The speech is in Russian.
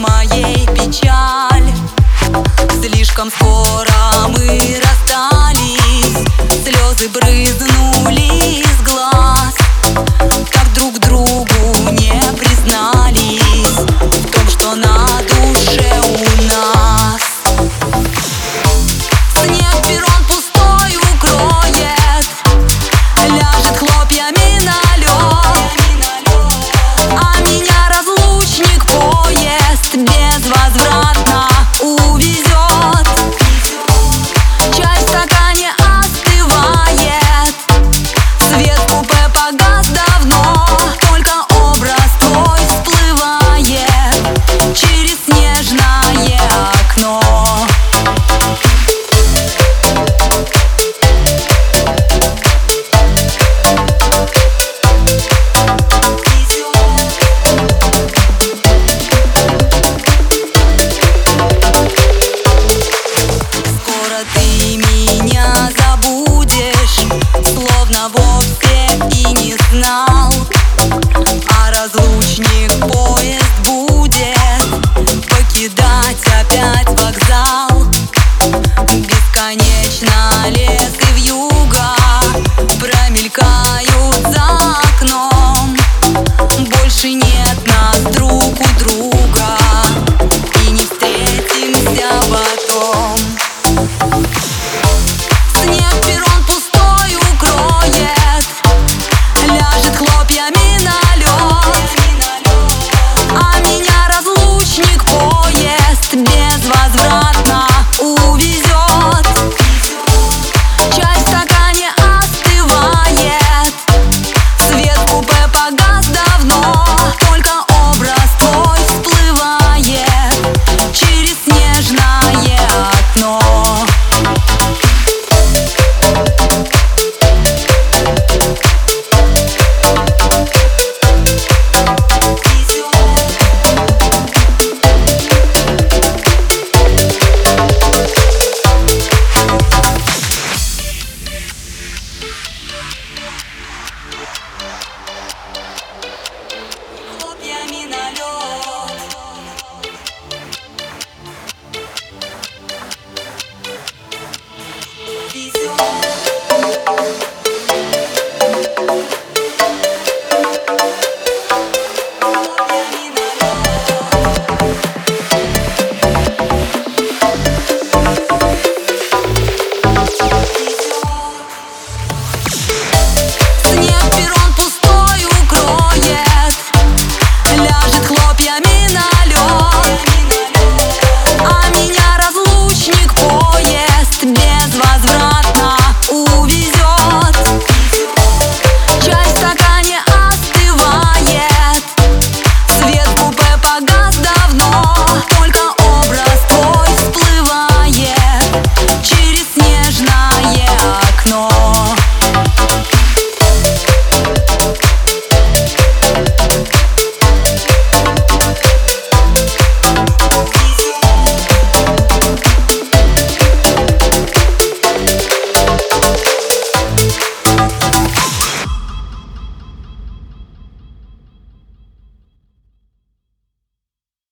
моей печаль. Слишком скоро мы расстались Слезы брызнули из глаз. Как друг друга